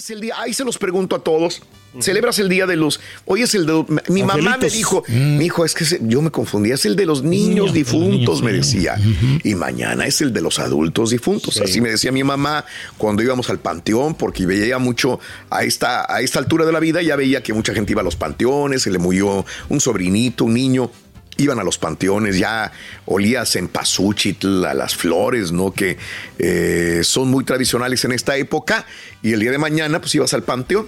Es el día, ahí se los pregunto a todos. Celebras el día de los. Hoy es el de. Mi mamá me dijo, mi hijo, es que se- yo me confundía, es el de los niños difuntos, me decía. Y mañana es el de los adultos difuntos. Así me decía mi mamá cuando íbamos al panteón, porque veía mucho a esta, a esta altura de la vida, ya veía que mucha gente iba a los panteones, se le murió un sobrinito, un niño. Iban a los panteones, ya olías en pasuchitl, a las flores, ¿no? Que eh, son muy tradicionales en esta época. Y el día de mañana, pues ibas al panteón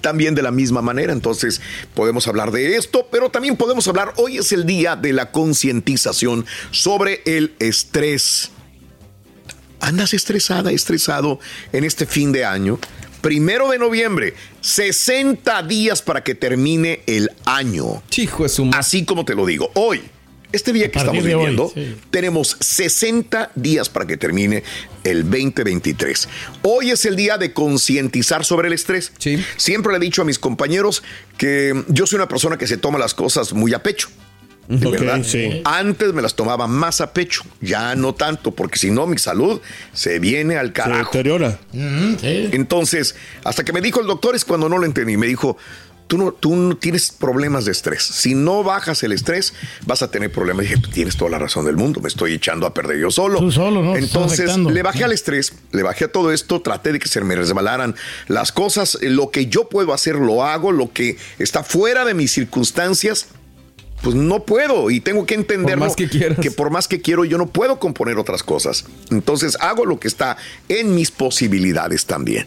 también de la misma manera. Entonces podemos hablar de esto, pero también podemos hablar, hoy es el día de la concientización sobre el estrés. ¿Andas estresada, estresado en este fin de año? Primero de noviembre, 60 días para que termine el año. Así como te lo digo, hoy. Este día que estamos hoy, viviendo, sí. tenemos 60 días para que termine el 2023. Hoy es el día de concientizar sobre el estrés. Siempre le he dicho a mis compañeros que yo soy una persona que se toma las cosas muy a pecho. De verdad. sí. Antes me las tomaba más a pecho, ya no tanto, porque si no mi salud se viene al carajo. deteriora. Entonces, hasta que me dijo el doctor es cuando no lo entendí. Me dijo, tú no, tú no tienes problemas de estrés. Si no bajas el estrés, vas a tener problemas. dije, tienes toda la razón del mundo. Me estoy echando a perder yo solo. Tú solo, ¿no? Entonces, le bajé al estrés, le bajé a todo esto, traté de que se me resbalaran las cosas. Lo que yo puedo hacer, lo hago. Lo que está fuera de mis circunstancias, pues no puedo y tengo que entenderlo más que quieras. por más que quiero yo no puedo componer otras cosas. Entonces hago lo que está en mis posibilidades también.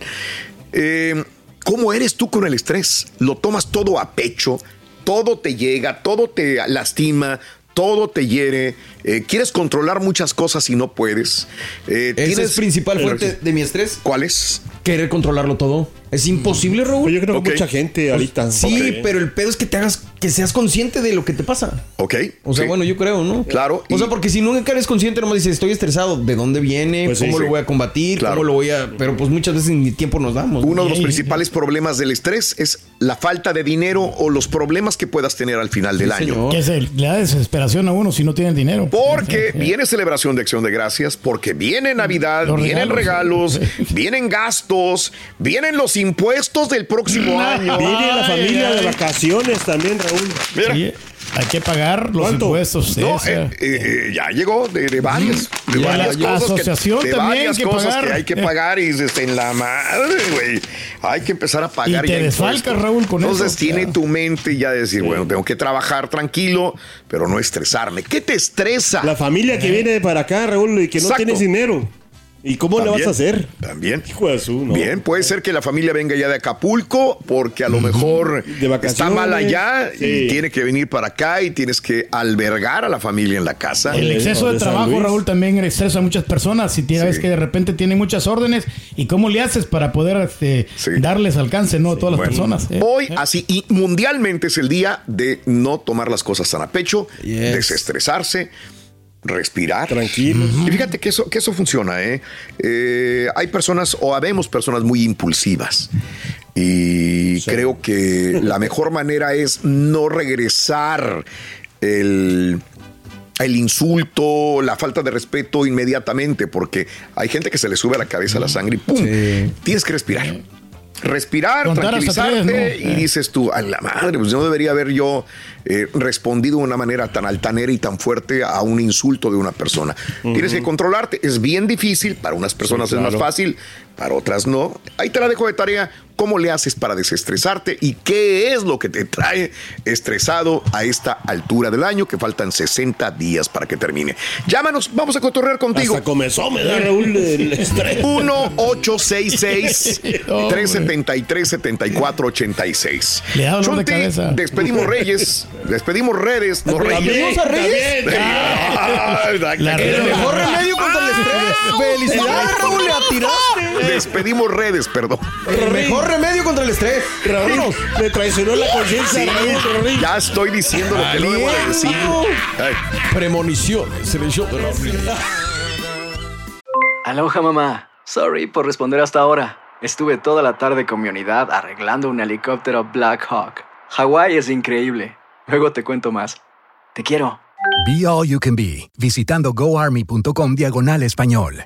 Eh, ¿Cómo eres tú con el estrés? ¿Lo tomas todo a pecho? ¿Todo te llega? ¿Todo te lastima? ¿Todo te hiere? Eh, ¿Quieres controlar muchas cosas y no puedes? Eh, Esa ¿tienes- es principal fuente de mi estrés. ¿Cuál es? Querer controlarlo todo. Es imposible, Raúl. Yo creo que mucha gente ahorita. Sí, pero el pedo es que te hagas, que seas consciente de lo que te pasa. Ok. O sea, sí. bueno, yo creo, ¿no? Claro, O sea, porque si nunca eres consciente, nomás dices, estoy estresado, ¿de dónde viene? Pues ¿Cómo sí. lo voy a combatir? Claro. ¿Cómo lo voy a...? Pero pues muchas veces ni tiempo nos damos. Uno de los principales problemas del estrés es la falta de dinero o los problemas que puedas tener al final del año. Que se le da desesperación a uno si no tiene dinero. Porque Sí, sí. viene celebración de acción de gracias, porque viene Navidad, Los vienen regalos, regalos. vienen gastos, vienen los impuestos del próximo año. Viene la familia ay. de vacaciones también, Raúl. Mira, Sí, hay que pagar los ¿Cuánto? impuestos. no, esa. eh, eh, ya llegó de, de varias, de varias la cosas, asociación que, de también varias que cosas pagar. que hay que pagar y dices, en la madre, güey. Hay que empezar a pagar Y te desfalcas. Raúl, con Entonces eso, tiene claro. tu mente ya de decir, bueno, tengo que trabajar tranquilo, pero no estresarme. ¿Qué te estresa? La familia que viene para acá, Raúl, y que no Exacto. tienes dinero. ¿Y cómo le vas También, a hacer? También. Hijo de su, ¿no? Bien, puede ser que la familia venga ya de Acapulco porque a lo mejor De está mal allá y tiene que venir para acá y tienes que albergar a la familia en la casa. Eh, Eh, El exceso de trabajo. Raúl, también estresa a muchas personas. Si tienes Sí. que de repente tienen muchas órdenes, ¿y cómo le haces para poder este, darles alcance no a todas las Bueno, personas? eh? Hoy, así, y mundialmente es el día de no tomar las cosas tan a pecho, desestresarse, respirar. Tranquilo. Y fíjate que eso, que eso funciona, ¿eh? Eh, Hay personas, o habemos personas muy impulsivas. Y creo que la mejor manera es no regresar el el insulto, la falta de respeto inmediatamente, porque hay gente que se le sube a la cabeza la sangre y ¡pum! Tienes que respirar. Respirar, Contar tranquilizarte tres, ¿no? y dices tú, a la madre, pues no debería haber yo eh, respondido de una manera tan altanera y tan fuerte a un insulto de una persona. Tienes que controlarte. Es bien difícil, para unas personas Sí, es más fácil, para otras no. Ahí te la dejo de tarea. Cómo le haces para desestresarte y qué es lo que te trae estresado a esta altura del año, que faltan 60 días para que termine. Llámanos, vamos a cotorrear contigo. Hasta comenzó, me da Raúl el estrés. 1-866-373-7486. Le da dolor de Chunti, cabeza. Despedimos Reyes, despedimos redes, no Reyes. ¿Despedimos a Reyes? Red. Mejor remedio contra el estrés. Felicidades, Raúl, le atiraste. Despedimos redes, perdón. El mejor remedio contra el estrés. Raúl, me traicionó la conciencia. Sí, ya estoy diciendo lo que no debo de decir. Ay. Premoniciones en el show de Raúl Brindis. Aloha mamá. Sorry por responder hasta ahora. Estuve toda la tarde con mi unidad arreglando un helicóptero Black Hawk. Hawái es increíble. Luego te cuento más. Te quiero. Be All You Can Be, visitando goarmy.com diagonal español.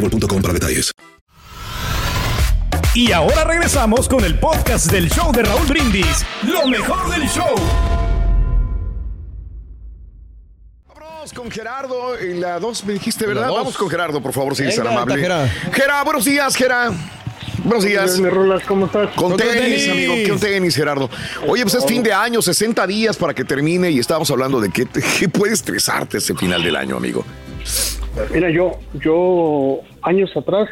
boostmobile.com para detalles. Y ahora regresamos con el podcast del show de Raúl Brindis. Lo mejor del show. Vámonos con Gerardo. En la 2 me dijiste, ¿verdad? La dos. Vamos con Gerardo, por favor, si tan Venga, amable. Gera. Gera, buenos días, Gera. Buenos días. Mi Rolas, ¿cómo estás? Con Con tenis, tenis. amigo, con tenis, Gerardo. Oye, pues es fin de año, 60 días para que termine y estábamos hablando de qué, qué puede estresarte ese final del año, amigo. Mira, yo, yo años atrás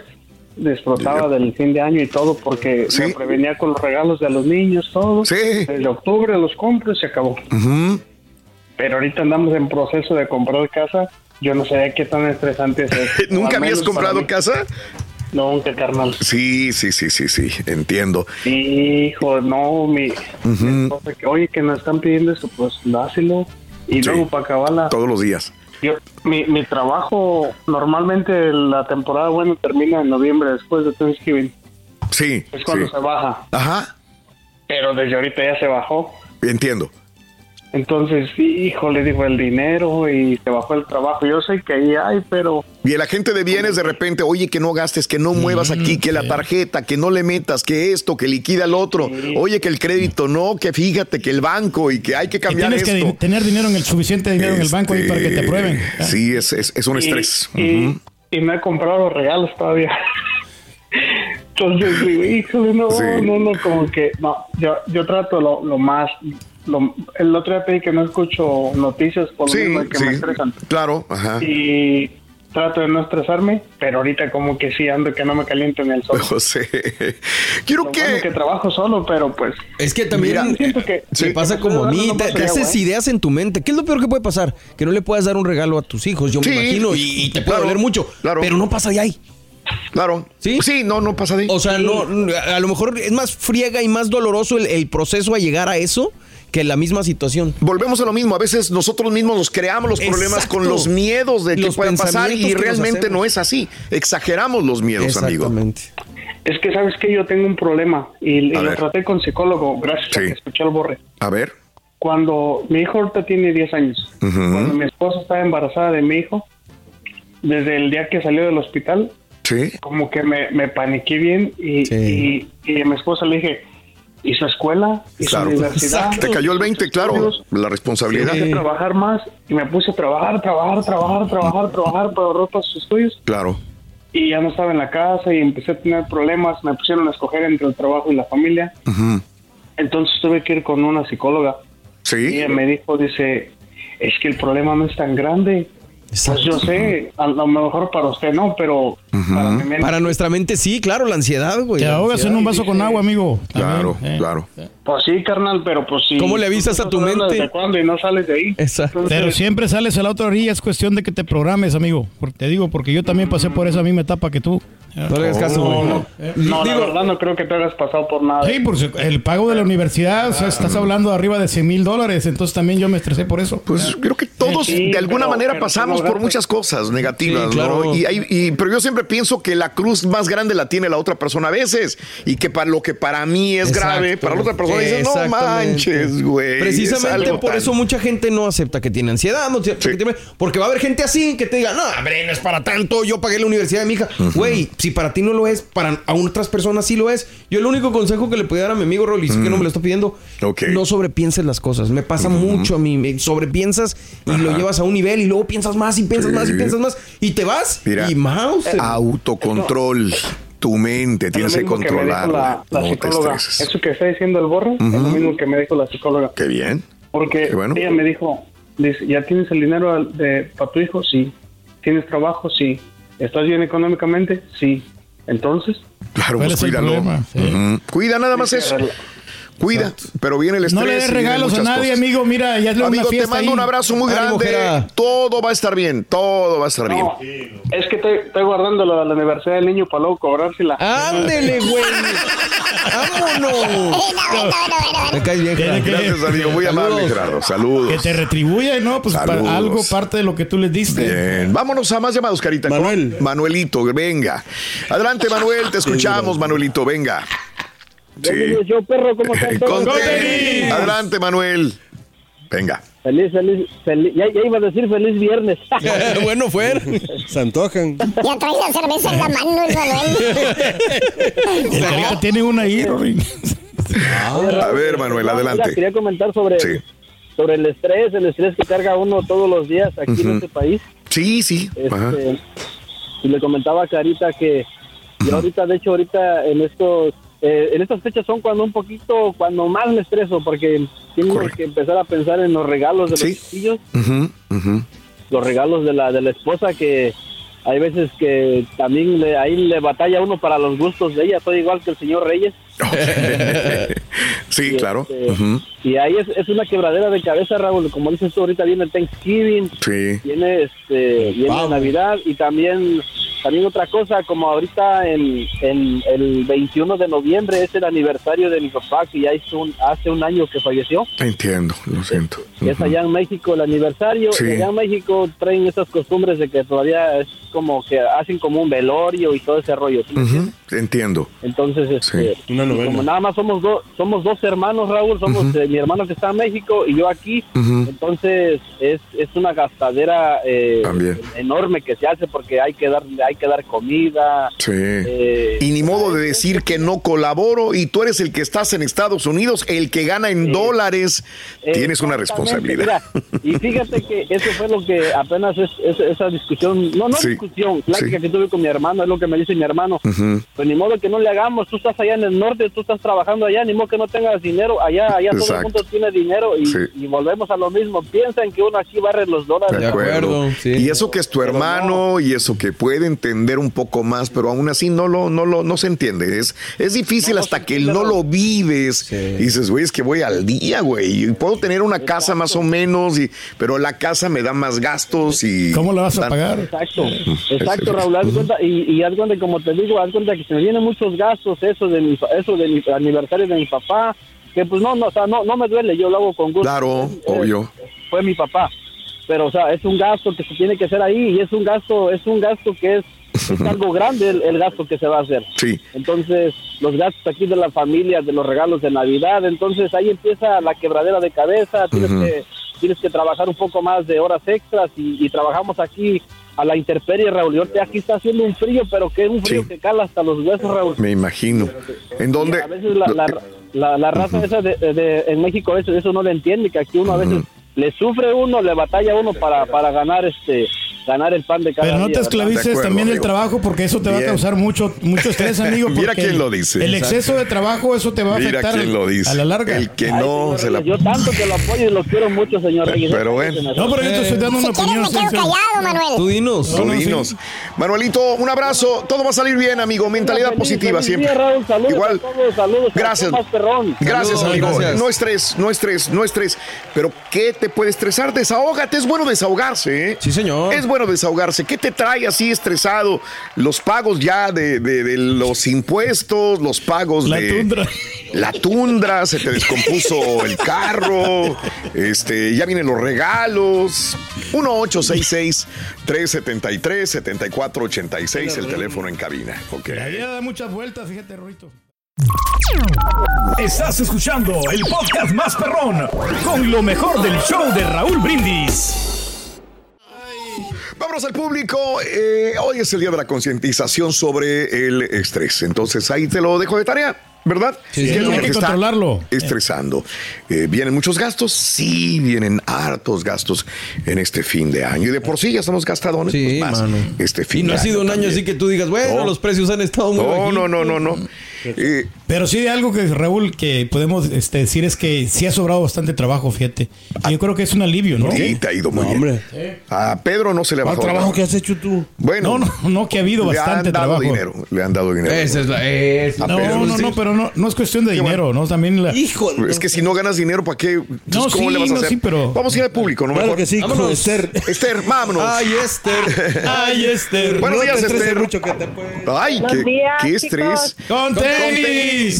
disfrutaba del fin de año y todo porque Sí. me prevenía con los regalos de los niños, todo. Sí. Desde octubre los compro y se acabó. Pero ahorita andamos en proceso de comprar casa. Yo no sé qué tan estresante es eso. ¿Nunca habías comprado casa? Nunca, carnal. Sí, sí, sí, sí, sí, entiendo. Hijo, no, mi, mi esposa que, oye, que nos están pidiendo esto, pues dáselo. Y Sí. luego para acabarla, Todos los días. Yo, mi, mi trabajo, normalmente la temporada buena termina en noviembre, después de Thanksgiving. Sí, Es cuando sí. se baja. Ajá, Pero desde ahorita ya se bajó. entiendo. Entonces, hijo, le dijo el dinero y se bajó el trabajo. Yo sé que ahí hay, pero Y el agente de bienes de repente, oye, que no gastes, que no muevas aquí, que la tarjeta, que no le metas, que esto, que liquida el otro. Oye, que el crédito, no, que fíjate, que el banco y que hay que Que cambiar tienes que esto. di- tener dinero en el suficiente dinero en el banco ahí para que te Este, aprueben. Sí, es, es, es un y, estrés. y, Ujú. y me he comprado los regalos todavía. Entonces, digo, híjole, no, Sí. no, no, como que, no, yo, yo trato lo, lo más, lo- el otro día pedí que no escucho noticias por lo mismo que sí, me estresan. claro, ajá. y trato de no estresarme, pero ahorita como que sí ando que no me caliento en el sol. José, quiero Lo que... bueno que trabajo solo, pero pues Es que también Mira, siento que te que pasa como a mí, te, haces güey. ideas en tu mente. ¿Qué es lo peor que puede pasar? Que no le puedas dar un regalo a tus hijos, yo Sí, me imagino, y, y te puede claro, doler mucho. claro. Pero no pasa de ahí. Claro. ¿Sí? Sí, no, no pasa de ahí. O sea, no, a lo mejor es más friega y más doloroso el, el proceso a llegar a eso que la misma situación. Volvemos a lo mismo, a veces nosotros mismos nos creamos los problemas Exacto. con los miedos de que Los puedan pasar y realmente no es así. Exageramos los miedos, amigo. Exactamente. Es que sabes que yo tengo un problema y, y A lo ver. traté con psicólogo, gracias a Sí. que escuché el borre. A ver. Cuando mi hijo ahorita tiene 10 años, cuando mi esposa estaba embarazada de mi hijo, desde el día que salió del hospital, Sí. como que me, me paniqué bien y, Sí. y, y a mi esposa le dije, ¿y su escuela? ¿Y Claro. universidad? Te cayó el 20, claro. La responsabilidad. A trabajar más y me puse a trabajar, trabajar, trabajar, trabajar, trabajar para ahorrar para sus estudios Claro. y ya no estaba en la casa y empecé a tener problemas, me pusieron a escoger entre el trabajo y la familia. Entonces tuve que ir con una psicóloga y Sí. ella me dijo, dice, es que el problema no es tan grande. Pues yo sé, a lo mejor para usted no, pero para mi mente- Para nuestra mente sí, claro, la ansiedad, güey. Te ahogas en un vaso con agua, amigo. Claro, También, eh. claro. Pues sí, carnal, pero pues sí. ¿Cómo le avisas a tu mente? ¿Desde cuándo y no sales de ahí? Exacto. Entonces, Pero siempre sales a la otra orilla, es cuestión de que te programes, amigo. Porque te digo, porque yo también pasé por esa misma etapa que tú. No le hagas caso, No, güey. no, no, la verdad no creo que te hayas pasado por nada. Sí, por el pago de la universidad, o sea, estás hablando arriba de 100 mil dólares, entonces también yo me estresé por eso. Pues creo que todos Sí, de alguna pero- manera pero pasamos ¿cómo por muchas cosas negativas, Sí, claro. ¿no? Y, hay- y- pero yo siempre pienso que la cruz más grande la tiene la otra persona a veces y que para lo que para mí es Exacto. grave, para la otra persona dice, no manches, güey. Precisamente por tan- eso mucha gente no acepta que tiene ansiedad, no acepta que tiene- porque va a haber gente así que te diga, no, hombre, no es para tanto, yo pagué la universidad de mi hija. Güey, si para ti no lo es, para a otras personas sí lo es. Yo el único consejo que le puedo dar a mi amigo Rolly, sí que no me lo está pidiendo, no sobrepienses las cosas. Me pasa mucho a mí, me sobrepiensas y lo llevas a un nivel y luego piensas más y piensas Sí. más y piensas más y te vas Mira, y mouse. autocontrol, tu mente, Es tienes lo que mismo que me dijo controlarla. la, la no psicóloga. Eso que está diciendo el borro es lo mismo que me dijo la psicóloga. Qué bien. Porque Qué bueno. ella me dijo, dice, ¿ya tienes el dinero de, para tu hijo? Sí. ¿Tienes trabajo? Sí. ¿Estás bien económicamente? Sí. Entonces, Claro, ¿Cuál pues cuídalo. problema? Sí. Ujú. Cuida nada más eso. Cuida, pero viene el estrés. No le des regalos a nadie, cosas. amigo. Mira, ya es una Amigo, te mando ahí. un abrazo muy Ánimo, grande. Jera. Todo va a estar bien, todo va a estar bien. es que estoy, estoy guardando la, la universidad del niño para luego cobrársela. Ándele, güey. Vámonos. Me caes bien, Gracias, amigo. Muy amable. Gerardo. Saludos. Que te retribuya, ¿no? Pues para algo parte de lo que tú les diste. Bien, vámonos a más llamados, Carita. Manuel. Manuelito, venga. Adelante, Manuel, te escuchamos, Manuelito, venga. Sí. Yo, perro, ¿cómo están todos? Con tenis. Adelante, Manuel. Venga. Feliz, feliz, feliz. Ya, ya iba a decir feliz viernes. bueno, fue. Se antojan. Ya trae la cerveza en la mano el Manuel. El tiene una ahí, Rory. A ver, Manuel, Mira, adelante. quería comentar sobre, Sí. sobre el estrés, el estrés que carga uno todos los días aquí en este país. Sí, sí. Este, y le comentaba a Carita que yo ahorita, de hecho, ahorita en estos eh, en estas fechas son cuando un poquito, cuando más me estreso, porque tengo que empezar a pensar en los regalos de los chiquillos, los regalos de la, de la esposa que hay veces que también le, ahí le batalla uno para los gustos de ella, soy igual que el señor Reyes. Sí, Y, claro. este, Ujú. Y ahí es, es una quebradera de cabeza, Raúl, como dices tú, ahorita viene Thanksgiving, Sí. viene este viene Navidad y también también otra cosa como ahorita en, en el 21 de noviembre es el aniversario de mi papá que ya hizo un, hace un año que falleció. Entiendo, lo siento. es allá en México el aniversario. Sí. allá en México traen esas costumbres de que todavía es como que hacen como un velorio y todo ese rollo ¿sí Entiendo. entonces, este, Sí, una novena. como nada más somos dos, somos dos hermanos, Raúl, somos eh, mi hermano que está en México y yo aquí, entonces es, es una gastadera eh, También. enorme que se hace porque hay que dar, hay que dar comida. Sí. eh, y ni modo de decir que no colaboro y tú eres el que estás en Estados Unidos, el que gana en dólares. Tienes una responsabilidad. mira, y fíjate que eso fue lo que apenas es, es- esa discusión, no, no Sí, discusión, plática sí. que tuve con mi hermano, es lo que me dice mi hermano. Ujú. Pues ni modo que no le hagamos, tú estás allá en el norte, tú estás trabajando allá, ni modo que no tengas dinero, allá, allá todo el mundo tiene dinero y, Sí. y volvemos a lo mismo, piensan que uno aquí barre los dólares. De acuerdo. Y eso que es tu hermano y eso que puede entender un poco más, pero aún así no lo, no lo, no se entiende. Es, es difícil hasta que no lo vives. Y dices, güey, es que voy al día, güey. Y puedo tener una casa más o menos, y, pero la casa me da más gastos y. ¿Cómo la vas a pagar? Exacto, exacto, Raúl, haz cuenta, y, y haz cuenta, como te digo, haz cuenta que se me vienen muchos gastos, eso de mi, eso de mi aniversario de mi papá, que pues no, no, o sea, no, no me duele, yo lo hago con gusto. Claro, Eh, obvio. Fue mi papá, pero o sea, es un gasto que se tiene que hacer ahí y es un gasto, es un gasto que es, es algo grande el, el gasto que se va a hacer. Sí. Entonces, los gastos aquí de la familia, de los regalos de Navidad, entonces ahí empieza la quebradera de cabeza, tienes que tienes que trabajar un poco más de horas extras y, y trabajamos aquí a la intemperie, Raúl. Y ahorita aquí está haciendo un frío, pero que es un frío Sí. que cala hasta los huesos, Raúl. Me imagino. ¿En dónde? A veces la, la, la, la raza esa de, de- en México eso, eso no le entiende, que aquí uno a veces le sufre uno, le batalla uno para, para ganar este ganar el pan de cada Pero no día, te esclavices también el trabajo porque eso te va a causar mucho, mucho estrés, amigo. Mira quién el- lo dice. El exceso de trabajo, eso te va a Mira afectar quién lo dice. a la larga. El que Ay, no señor se la. Yo tanto que lo apoyo y lo quiero mucho, señor Reyes. Pero bueno. No, pero yo te estoy dando una opinión. me quedo callado, Manuel. Tú dinos. Tú dinos. Manuelito, un abrazo. Todo va a salir bien, amigo. Mentalidad Feliz- positiva feliz siempre. día, Raúl. Saludos Igual. a todos, saludos Gracias. Gracias, Saludos, amigo. gracias. No estrés, no estrés, no estrés. Pero ¿qué te puede estresar? Desahógate. Es bueno desahogarse, ¿eh? Sí, señor. Es bueno bueno desahogarse. ¿Qué te trae así estresado? Los pagos ya de, de- de los impuestos, los pagos La de... tundra. La tundra, se te descompuso el carro, este, ya vienen los regalos. 1-866-373-7486, el teléfono en cabina. Ok. La da muchas vueltas, fíjate, Rorito. Estás escuchando el podcast más perrón con lo mejor del show de Raúl Brindis. Vámonos al público. Eh, hoy es el día de la concientización sobre el estrés. Entonces ahí te lo dejo de tarea, ¿verdad? Sí, ¿Qué es lo hay que controlarlo. Estresando. Eh, ¿Vienen muchos gastos? Sí, vienen hartos gastos en este fin de año. Y de por sí ya estamos gastadones. Sí, pues más mano. Este fin Y no de ha sido un año también. así que tú digas, bueno, No. los precios han estado muy No, bajitos. no, no, no, no. Pero sí de algo que Raúl que podemos este, decir es que sí ha sobrado bastante trabajo, fíjate. Y yo creo que es un alivio, ¿no? sí, te ha ido muy No, bien. hombre. A Pedro no se le ¿Cuál bajó. trabajo que has hecho tú? Bueno, No, no, no, que ha habido le bastante han dado trabajo. dinero. Le han dado dinero. Esa es la. esa. A No, Pedro, no, no, pero no, no es cuestión de dinero, ¿no? También la... Hijo Es que si no ganas dinero, ¿para qué? Entonces, No, ¿Cómo sí, le vas a no, hacer? sí, pero- Vamos a ir al público, ¿no? Claro Mejor. que sí, Vámonos. Esther. Esther, vámonos. Ay, Esther. Ay, Esther. Buenos días, Esther. mucho que te puede- Ay, qué, días, qué estrés. Con tenis.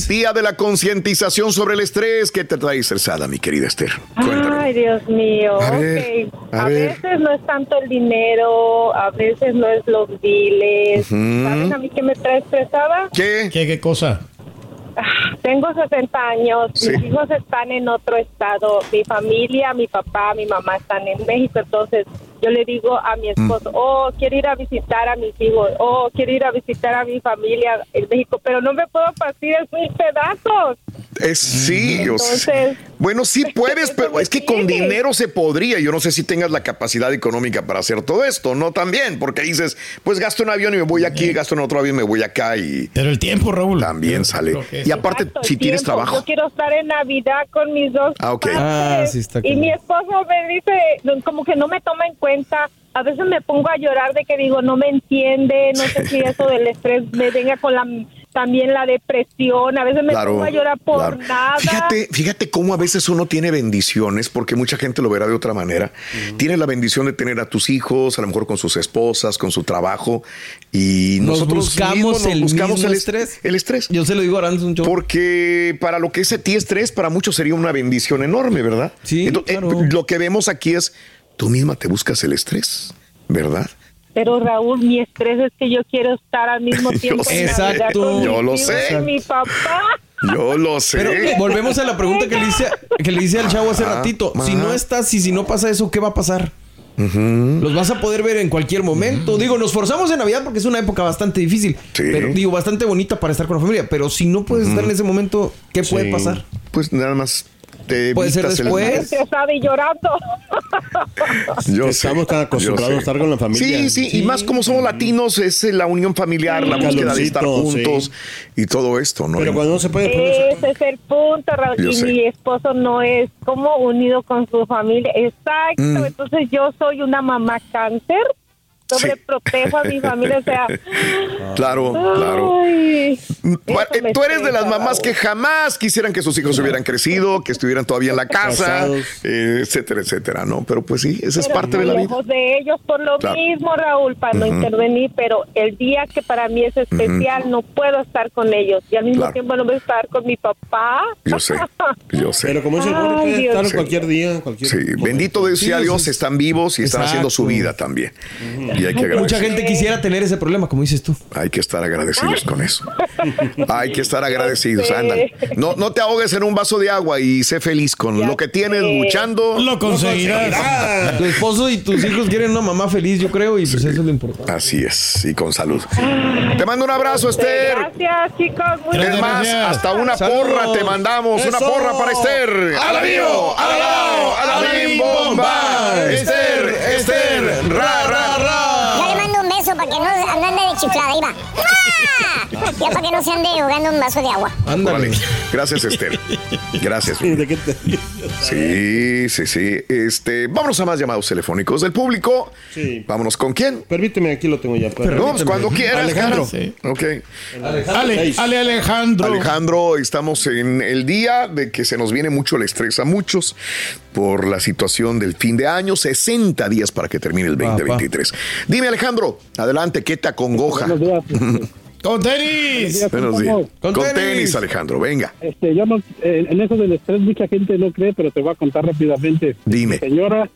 Día de la concientización sobre el estrés. ¿Qué te trae estresada, mi querida Esther? Cuéntame. Ay, Dios mío. A ver, ok. a A, ver. veces no es tanto el dinero, a veces no es los biles. Ujú. ¿Saben a mí qué me trae estresada? ¿Qué? ¿Qué, qué cosa? Tengo 60 años, Sí. mis hijos están en otro estado, mi familia, mi papá, mi mamá están en México, entonces yo le digo a mi esposo, oh, quiero ir a visitar a mis hijos, oh, quiero ir a visitar a mi familia en México, pero no me puedo partir en mil pedazos. Es, sí, o sea, Entonces- bueno, sí puedes, pero es que con dinero se podría. Yo no sé si tengas la capacidad económica para hacer todo esto, no también, porque dices, pues gasto en avión y me voy aquí, gasto en otro avión y me voy acá y Pero el tiempo, Raúl. también sale. Y aparte, Exacto, si tienes tiempo. trabajo. Yo quiero estar en Navidad con mis dos Ah, ok. padres. Ah, sí, está Y cañón. mi esposo me dice, como que no me toma en cuenta. A veces me pongo a llorar de que digo, no me entiende, no sé si eso del estrés me venga con la también la depresión. A veces me pongo a llorar por claro. nada. Fíjate, fíjate cómo a veces uno tiene bendiciones, porque mucha gente lo verá de otra manera. Tienes la bendición de tener a tus hijos, a lo mejor con sus esposas, con su trabajo, y Nos nosotros buscamos mismos nos el buscamos mismo el estrés. El estrés. Yo se lo digo a Aranza un chorro. Porque para lo que es a ti estrés, para muchos sería una bendición enorme, ¿verdad? Sí, Entonces, eh, claro. lo que vemos aquí es, tú misma te buscas el estrés, ¿verdad? Pero Raúl, mi estrés es que yo quiero estar al mismo Yo tiempo. Navidad Exacto. con Yo lo sé. y Mi papá. Yo lo sé. Pero volvemos a la pregunta que le hice, que le hice al chavo hace Ah, ratito. Si no estás y si no pasa eso, ¿qué va a pasar? Los vas a poder ver en cualquier momento. Digo, nos forzamos en Navidad porque es una época bastante difícil. Sí. Pero digo, bastante bonita para estar con la familia. Pero si no puedes estar en ese momento, ¿qué puede pasar? Pues nada más te Puede ser después. Y llorando. Yo Estamos tan acostumbrados a estar con la familia. Sí, sí, y más como somos latinos, es eh, la unión familiar, la búsqueda de estar juntos y todo esto, ¿no? Pero cuando no se puede Ese es el punto, Raúl. Yo Y sé. mi esposo no es como unido con su familia. Exacto. Mm. Entonces yo soy una mamá cáncer. Sobreprotejo a mi familia. O sea, Claro, claro. ay, eso me Tú eres de las mamás que jamás quisieran que sus hijos hubieran crecido, que estuvieran todavía en la casa, eh, etcétera, etcétera, ¿no? Pero pues sí, esa es parte de la vida. de ellos por lo Claro. mismo, Raúl, para no intervenir, pero el día que para mí es especial, no puedo estar con ellos y al mismo Claro. tiempo no voy a estar con mi papá. Yo sé, yo sé. Pero como es el Ay, puede estar Sí. cualquier día, cualquier Sí, momento. bendito sea Sí, Dios, sí. están vivos y están haciendo su vida también. Y hay que Mucha gente quisiera tener ese problema, como dices tú. Hay que estar agradecidos con eso. Hay que estar agradecidos, ándale. No, no te ahogues en un vaso de agua y sé feliz con Ya lo que tienes sé. luchando. Lo conseguirás. Tu esposo y tus hijos quieren una mamá feliz, yo creo, y pues eso es lo importante. Así es, y con salud. Te mando un abrazo, Esther. Gracias, chicos. Muchas Es más, gracias. hasta una Saludos. porra te mandamos. Una porra para Esther. ¡A la vivo! ¡A la lao! ¡A la bomba! Esther, Esther, ande de una chiflada, iba. Ya para que no se ande ahogando un vaso de agua. Órale. Gracias, Esther. Gracias. Sí, sí, sí. Este, vámonos a más llamados telefónicos del público. Sí. Vámonos con quién. Permíteme, aquí lo tengo ya. No, pues cuando quieras. Alejandro. cara. Ok. Ale, Ale Alejandro. Alejandro, estamos en el día de que se nos viene mucho el estrés a muchos por la situación del fin de año, 60 días para que termine el 2023. Dime, Alejandro, adelante, ¿qué te acongoja? Con tenis. Buenos días. Con, Con tenis. tenis. Alejandro, venga. Este, yo no, eh, en eso del estrés mucha gente no cree, pero te voy a contar rápidamente. Dime. Señora,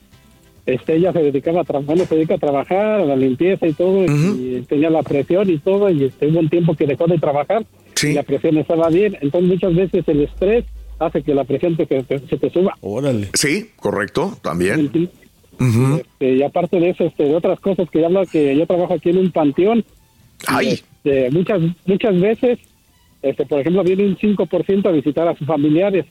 este, ella se dedicaba a trabajar, se dedica a trabajar, a la limpieza y todo, y tenía la presión y todo, y este, hubo un tiempo que dejó de trabajar, y la presión estaba bien, entonces muchas veces el estrés hace que la presión te- te- se te suba. Órale. Sí, correcto, también. Este, y aparte de eso, este, de otras cosas que habla que yo trabajo aquí en un panteón. Ay. Este, muchas, muchas veces, este, por ejemplo, viene un 5% a visitar a sus familiares,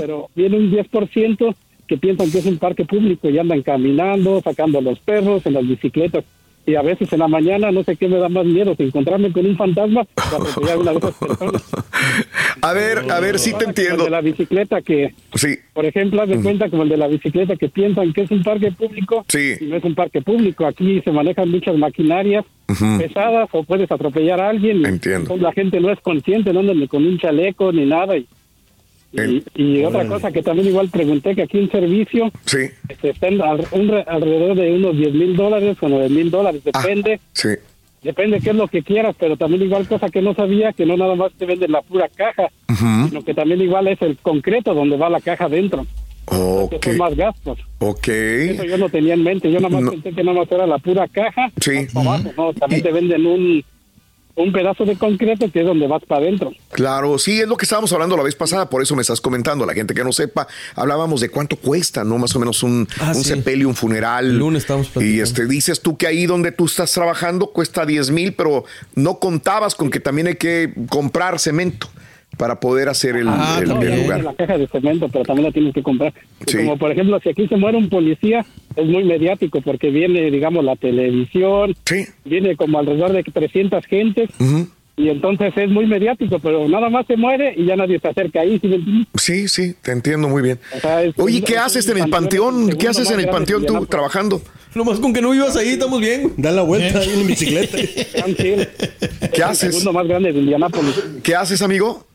pero viene un 10% que piensan que es un parque público y andan caminando, sacando a los perros en las bicicletas. Y a veces en la mañana, no sé qué me da más miedo, si encontrarme con un fantasma o atropellar a una de esas personas. A ver, a ver si te Como el entiendo. de la bicicleta que, Sí. por ejemplo, haz de cuenta como el de la bicicleta que piensan que es un parque público Sí. y no es un parque público. Aquí se manejan muchas maquinarias pesadas o puedes atropellar a alguien. y Entiendo. la gente no es consciente, no andan ni con un chaleco ni nada. Y, y, y otra cosa que también igual pregunté que aquí un servicio Sí. este, en al- un re- alrededor de unos 10 mil dólares o 9 mil dólares, depende. Sí. Depende qué es lo que quieras, pero también igual cosa que no sabía, que no nada más te venden la pura caja, sino que también igual es el concreto donde va la caja dentro. Que son más gastos. Ok. Eso yo no tenía en mente, yo nada más pensé que nada más era la pura caja. Sí. abajo, no, también te venden un, un pedazo de concreto que es donde vas para adentro. Claro, sí, es lo que estábamos hablando la vez pasada, por eso me estás comentando. La gente que no sepa, hablábamos de cuánto cuesta, ¿no? Más o menos un, Ah, un sí. sepelio, un funeral. y este dices tú que ahí donde tú estás trabajando cuesta 10 mil, pero no contabas con que también hay que comprar cemento para poder hacer el, Ah, el- el lugar. la caja de cemento, pero también la tienes que comprar. Sí. Como por ejemplo, si aquí se muere un policía, es muy mediático porque viene, digamos, la televisión, viene como alrededor de 300 gentes. Y entonces es muy mediático, pero nada más se muere y ya nadie se acerca ahí. ¿sí? Sí, sí, te entiendo muy bien. O sea, es- Oye, ¿qué es haces en el panteón? ¿Qué haces más en el panteón tú trabajando? Nomás con que no vivas ahí, estamos bien. Da la vuelta ahí en bicicleta. ¿Qué haces? El segundo más grande de Indianápolis. ¿Qué haces, amigo?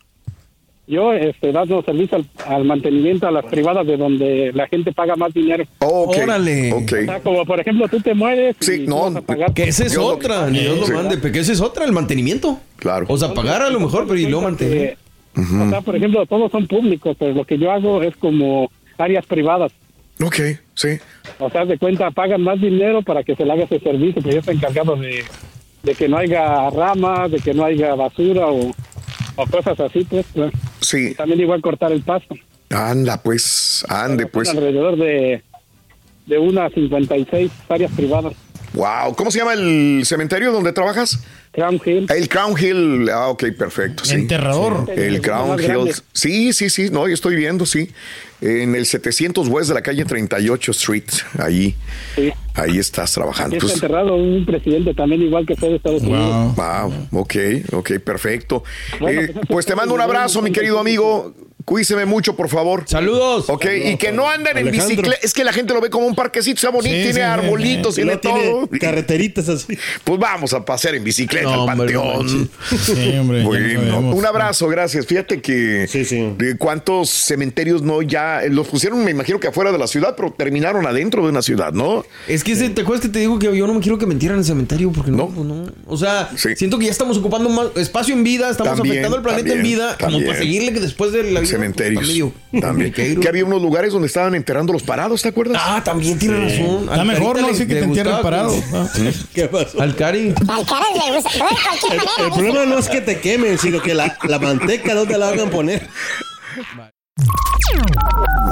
Yo, este, dando servicio al, al mantenimiento a las privadas de donde la gente paga más dinero. ok, Órale. ok. O sea, como por ejemplo, tú te mueres. Sí, y no, vas a pagar Que esa es Dios otra, ni Dios lo pague. mande, pero que esa es otra, el mantenimiento. Claro. O sea, pagar a lo mejor, pero y luego mantener. O sea, por ejemplo, todos son públicos, pero lo que yo hago es como áreas privadas. Ok, sí. O sea, de cuenta, pagan más dinero para que se le haga ese servicio, pero yo estoy encargado de, de que no haya ramas, de que no haya basura o, o cosas así, pues. pues. Sí. Y también igual cortar el pasto. Anda, pues, ande, pues. alrededor de, de unas 56 áreas privadas. Wow, ¿cómo se llama el cementerio donde trabajas? Crown Hill. El Crown Hill, ah, ok, perfecto. Sí. Enterrador. Sí, El El Crown Hill. grande. Sí, sí, sí, no, yo estoy viendo, sí. En el 700 West de la calle 38 Street, ahí, Sí. ahí estás trabajando. Aquí está Pues, enterrado un presidente también igual que fue de Estados Unidos. wow, ok, ok, perfecto. Bueno, Eh, pues pues te mando un abrazo, mi querido amigo. Cuídese mucho, por favor. Saludos. Ok, y que no anden en bicicleta. Es que la gente lo ve como un parquecito, está bonito, Sí, tiene sí, arbolitos, Y tiene todo. carreteritas así. Pues vamos a pasear en bicicleta No, al panteón. Sí, hombre. Bueno, un abrazo, gracias. Fíjate que Sí, sí. de cuántos cementerios no ya los pusieron, me imagino que afuera de la ciudad, pero terminaron adentro de una ciudad, ¿no? Es que ese- te acuerdas que te digo que yo no me quiero que me entierren en el cementerio porque no, No. pues no. O sea, Sí. siento que ya estamos ocupando más espacio en vida, estamos También, afectando al planeta en también, vida, como para seguirle que después de la vida. Cementerios. pues, medio- También. Que había unos lugares donde estaban enterrando los parados, ¿te acuerdas? Ah, también tiene razón. Está mejor, ¿no? Así que te entierren parado. Ah. ¿Qué pasó? Al Cari. Al le gusta. Cualquier El, problema no es que te quemen, sino que la, la manteca, ¿dónde la van a poner?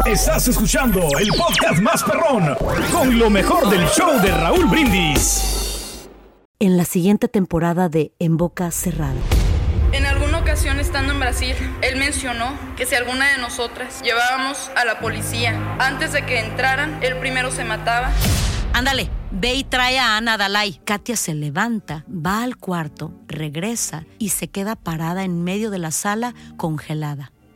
Estás escuchando el podcast más perrón con lo mejor del show de Raúl Brindis. En la siguiente temporada de En Boca Cerrada. En alguna ocasión estando en Brasil, él mencionó que si alguna de nosotras llevábamos a la policía antes de que entraran, él primero se mataba. Ándale, ve y trae a Ana Dalai. Katia se levanta, va al cuarto, regresa y se queda parada en medio de la sala congelada.